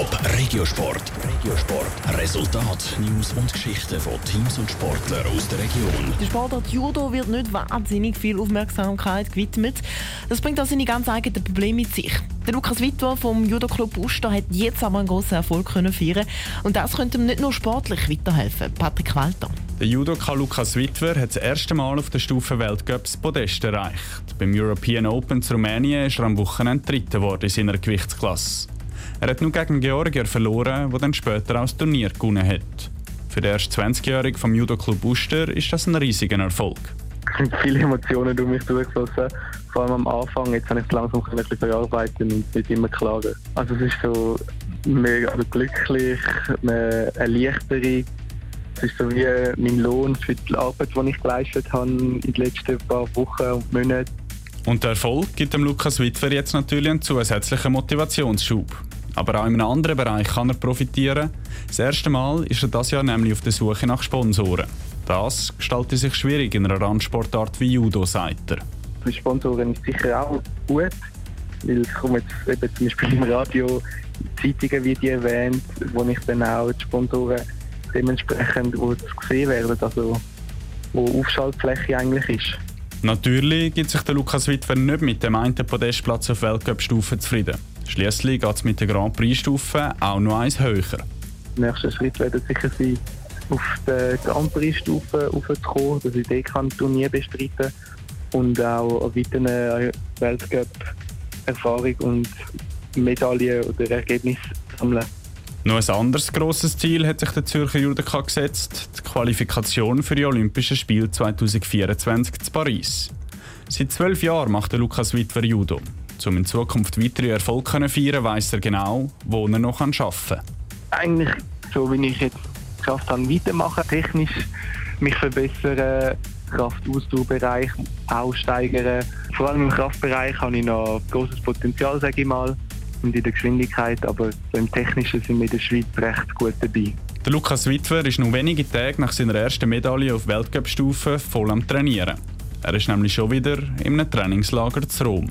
Top Regiosport. Regiosport. Resultat, News und Geschichten von Teams und Sportlern aus der Region. Der Sportart Judo wird nicht wahnsinnig viel Aufmerksamkeit gewidmet. Das bringt auch seine ganz eigenen Probleme mit sich. Der Lukas Witwer vom Judo Club Uster hat jetzt aber einen grossen Erfolg können feiern und das könnte ihm nicht nur sportlich weiterhelfen. Patrick Walter. Der Judoka Lukas Witwer hat das erste Mal auf der Stufe Weltcup das Podest erreicht. Beim European Open zu Rumänien ist er am Wochenende Dritter geworden in seiner Gewichtsklasse. Er hat nur gegen Georgier verloren, der dann später auch das Turnier gewonnen hat. Für den ersten 20-Jährigen vom Judo Club Uster ist das ein riesiger Erfolg. Es sind viele Emotionen durch mich durchgeflossen. Vor allem am Anfang, jetzt habe ich es langsam ein bisschen verarbeiten und nicht immer klagen. Also es ist so mega glücklich, eine Erleichterung. Es ist so wie mein Lohn für die Arbeit, die ich geleistet habe in den letzten paar Wochen und Monaten. Und der Erfolg gibt dem Lukas Witwer jetzt natürlich einen zusätzlichen Motivationsschub. Aber auch in einem anderen Bereich kann er profitieren. Das erste Mal ist er das Jahr nämlich auf der Suche nach Sponsoren. Das gestaltet sich schwierig in einer Randsportart wie Judo, sagt er. Für Sponsoren ist sicher auch gut, weil es kommen jetzt eben zum Beispiel im Radio Zeitungen wie die erwähnt, wo ich dann auch die Sponsoren dementsprechend wo gesehen werden, also wo Aufschaltfläche eigentlich ist. Natürlich gibt sich der Lukas Witwer nicht mit dem einen Podestplatz auf Weltcup-Stufe zufrieden. Schließlich geht es mit der Grand Prix-Stufe auch noch eins höher. Der nächste Schritt wird sicher sein, auf der Grand Prix-Stufe aufzukommen, dass ich dort Turnier bestreiten kann und auch weiter Weltcup-Erfahrung und Medaillen oder Ergebnisse sammeln. Noch ein anderes grosses Ziel hat sich der Zürcher Judoka gesetzt, die Qualifikation für die Olympischen Spiele 2024 in Paris. Seit zwölf Jahren macht der Lukas Witwer Judo. Um in Zukunft weitere Erfolge zu feiern, weiss er genau, wo er noch arbeiten kann. Eigentlich, so wie ich jetzt geschafft habe, weitermachen, technisch mich verbessern, Kraftausdauerbereich auch steigern. Vor allem im Kraftbereich habe ich noch großes Potenzial, sage ich mal, und in der Geschwindigkeit, aber im Technischen sind wir in der Schweiz recht gut dabei. Der Lukas Witwer ist nur wenige Tage nach seiner ersten Medaille auf Weltcup-Stufe voll am Trainieren. Er ist nämlich schon wieder einem Trainingslager zu Rom.